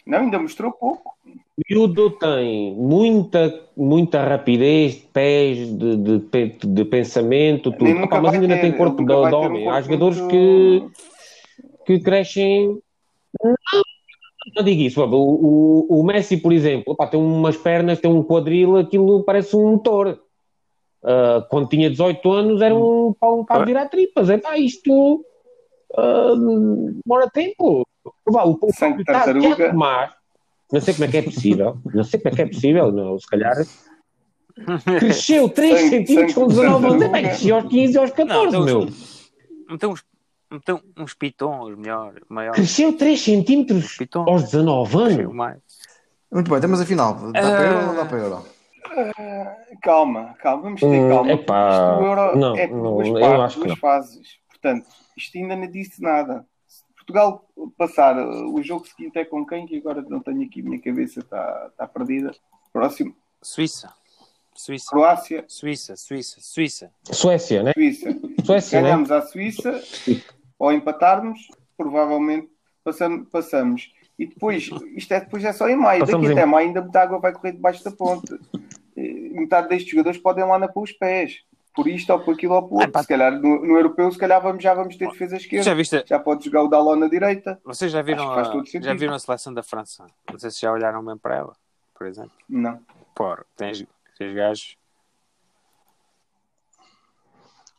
Não, ainda mostrou pouco. O miúdo tem muita, muita rapidez de pés, de, de, de pensamento, tudo. Opa, mas ainda ter, tem corpo de, um homem. corpo Há jogadores muito- que, que crescem. Não, não digo isso. O, o, o Messi, por exemplo, opa, tem umas pernas, tem um quadril, aquilo parece um motor. Ah, quando tinha 18 anos era um pau para virar tripas. É pá, isto ah, demora tempo. Opa, o, o, Sangue de tá- tartaruga. quer tomar, não sei como é que é possível. Não sei como é que é possível, não, se calhar. Cresceu 3 Sangue- centímetros com sangue de 19 anos. É bem, cresceu aos 15 aos 14, Não, meu. Meteu uns, meteu uns pitons melhor, maiores. Cresceu 3 centímetros Pitons. aos 19 Cresceu anos. mais. Muito bem, temos a final. Dá para euro ou não dá para euro? Calma, calma, vamos ter Hum, calma. epá, Isto, o Euro não, é por não, duas eu partes, acho que duas não. fases. Portanto, isto ainda não disse nada. Se Portugal passar, uh, o jogo seguinte é com quem? Que agora não tenho aqui, a minha cabeça está está perdida. Próximo, Suíça. Suíça. Croácia, Suíça, Suíça, Suíça. Suécia, né? Suíça. Suécia, né? Ganhamos à Suíça, ou empatarmos, provavelmente passamos. passamos. E depois, isto é, depois é só em maio. Passamos Daqui em- até maio ainda muita água vai correr debaixo da ponte. Metade destes jogadores podem lá na pôr os pés. Por isto ou por aquilo ou por outro. É, pá. Se calhar no, no europeu, se calhar vamos, já vamos ter defesa esquerda. Já viste? Já pode jogar o Daló na direita. Vocês já viram, a, já viram a seleção da França? Não sei se já olharam bem para ela, por exemplo. Não. Porra, tens, tens gajos.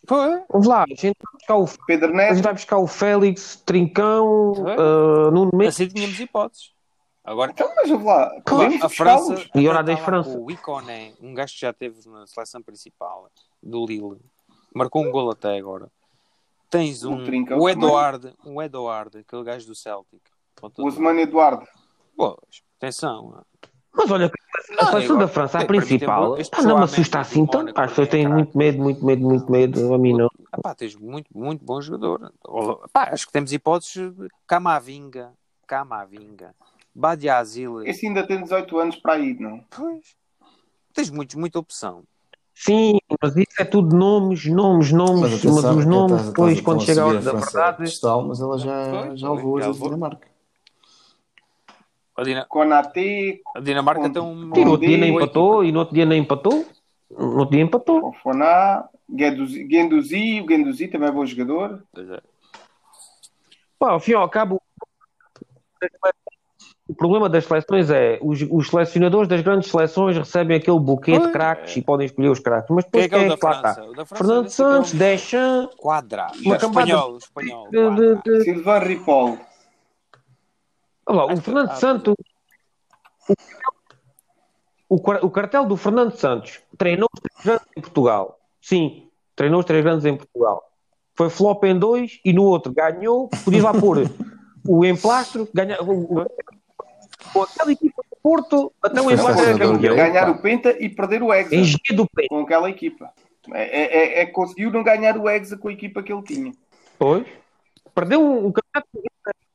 Pô, Vamos lá, a gente vai buscar o, Pedro a Neto, gente vai buscar o Félix, Trincão, Foi. uh, Nuno Mendes. assim tínhamos hipóteses. Agora, então, mas vamos lá. Podemos a. França. E ora até diz está lá França. O Iconé, um gajo que já teve na seleção principal do Lille, marcou um gol até agora. Tens O um. O também. Eduardo, o Eduardo, aquele gajo do Celtic. O Osmano Eduardo. Pois, atenção. Mas olha, a seleção da França, a principal, ah, não me assusta Mendes assim tanto. As pessoas têm é muito medo, muito medo, muito medo. A mim não. Ah, tens muito, muito bom jogador. Acho que temos hipóteses de Camavinga, Camavinga, Badiazil. Esse ainda tem 18 anos para ir, não? Pois. Tens muito, muita opção. Sim, mas isso é tudo nomes, nomes, nomes. Mas, atenção, os que nomes, depois, quando chega a hora da verdade. mas ela já, Foi, já levou a. Dinamarca. A, Dina- a Dinamarca tem um. Sim, no outro dia nem empatou e no outro dia nem empatou. No outro dia empatou. Fofoná, Guendouzi, Guendouzi, o Guendouzi também é bom jogador. equipa. Pá, ao fim e ao cabo, o problema das seleções é os, os selecionadores das grandes seleções recebem aquele buquê de Pois, craques e podem escolher os craques. Mas Quem depois é que é quem o é da que lá está? Fernando que é um Santos, Deschamps, Quadra. Uma espanhol, espanhol. de, de, de- Sylvain Ripoll. Olha lá, o Fernando ah, Santos. O, o cartel do Fernando Santos treinou os três grandes em Portugal. Sim, treinou os três grandes em Portugal. Foi flop em dois e no outro ganhou. Podias lá pôr o emplastro, ganha, o, o- com aquela equipa do Porto, até o emplastro era campeão. Ganhar o Penta e perder o Hexa Engenheiro do Peito. com aquela equipa. É, é, é- é que conseguiu não ganhar o Hexa com a equipa que ele tinha. Pois. Perdeu um, um campeonato.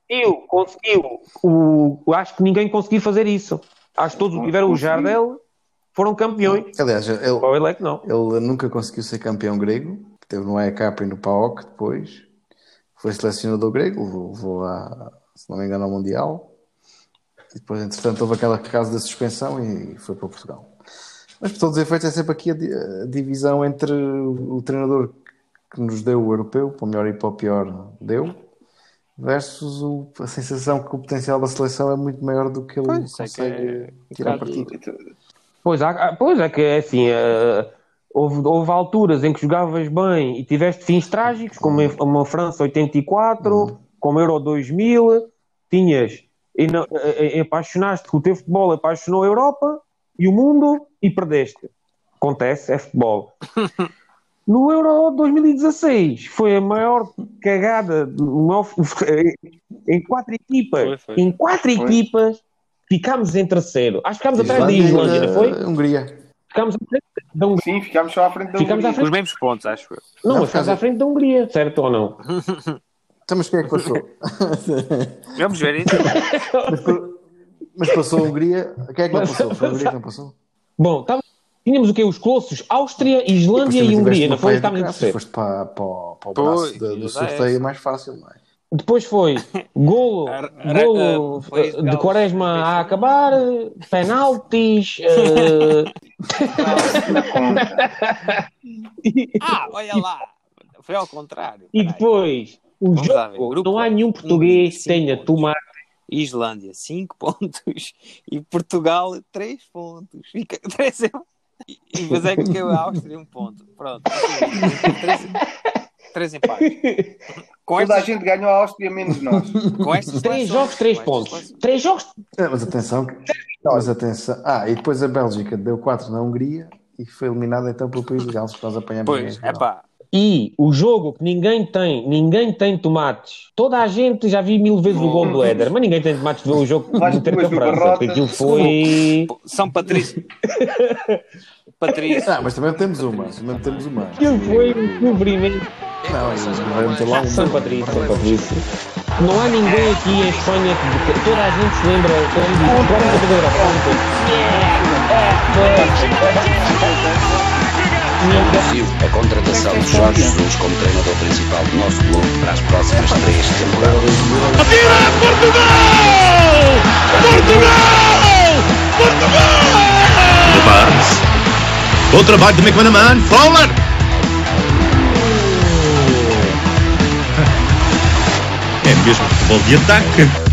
Conseguiu, conseguiu. O, o- acho que ninguém conseguiu fazer isso. Acho que todos que tiveram o. Jardel foram campeões. Aliás, ele, Ou ele é que não. ele nunca conseguiu ser campeão grego. Teve no AEK e no PAOK depois. Foi selecionador grego, levou, levou a, se não me engano, ao Mundial. E depois, entretanto, houve aquela caso da suspensão e foi para Portugal. Mas, por todos os efeitos, é sempre aqui a, a divisão entre o, o treinador que nos deu o europeu, para o melhor e para o pior, deu, versus o- a sensação que o potencial da seleção é muito maior do que ele Pois, é que consegue é tirar partido. Pois, há- pois é que é assim, eh, houve, houve alturas em que jogavas bem e tiveste fins trágicos, como em- uma França 84, como Euro 2000, tinhas, e não- eh, eh, apaixonaste, o teu futebol apaixonou a Europa e o mundo e perdeste. Acontece, é futebol. *laughs* No Euro 2016 foi a maior cagada, maior- em quatro equipas, Foi, foi. em quatro Foi. equipas ficámos em terceiro. Acho que ficámos atrás da Islândia não foi? Hungria. Ficámos à frente da Hungria. Sim, ficámos só à frente da Ficámos Hungria. Com os mesmos pontos, acho eu. Não, Não, mas ficámos à frente da Hungria, certo ou não? *laughs* Então, mas quem é que passou? *laughs* Vamos ver isso. Mas passou a Hungria. Quem é que não passou? Foi a Hungria que não passou? Bom, tava- tínhamos o quê? Os Colossos, Áustria, Islândia e também Hungria. Não foi? Estávamos terceiro. Foste para, para, o- para o Pois, braço do, do já é. sorteio mais fácil, não é? Depois foi golo, Ar- ar- golo de quaresma a acabar, penaltis. eh, *laughs* Ah, olha lá. Foi ao contrário. e depois, o Vamos jogo, Grupo não há A. nenhum português que tenha pontos. tomate. Islândia, 5 *laughs* pontos. E Portugal, 3 pontos. Fica 3 E e depois é que a Áustria, 1 ponto. Pronto. 3 empates. Com Toda a estas, gente ganhou a Áustria, menos nós. com estas Três jogos, três pontos. Três jogos. É, mas atenção, mas atenção. Ah, e depois a Bélgica deu 4 na Hungria e foi eliminada então pelo país de Gales, nós apanhamos Pois, é pá. E o jogo que ninguém tem, ninguém tem tomates. Toda a gente já vi mil vezes o gol do Éder, mas ninguém tem tomates de ver o jogo Vais de ter França, porque aquilo foi. São Patrício. *laughs* Patrício. Ah, mas também temos uma, também temos uma. Aquilo foi um cobrimento. Não, e vai meter lá um. São Patrício, São Patrício. Não há ninguém aqui em Espanha que toda a gente se lembra quando diz vamos fazer a Anuncio a contratação de Jorge Jesus como treinador principal do nosso clube para as próximas três temporadas. Atira Portugal! Portugal! Portugal! Barnes. Bom trabalho de McManaman. Fowler. É mesmo futebol de ataque.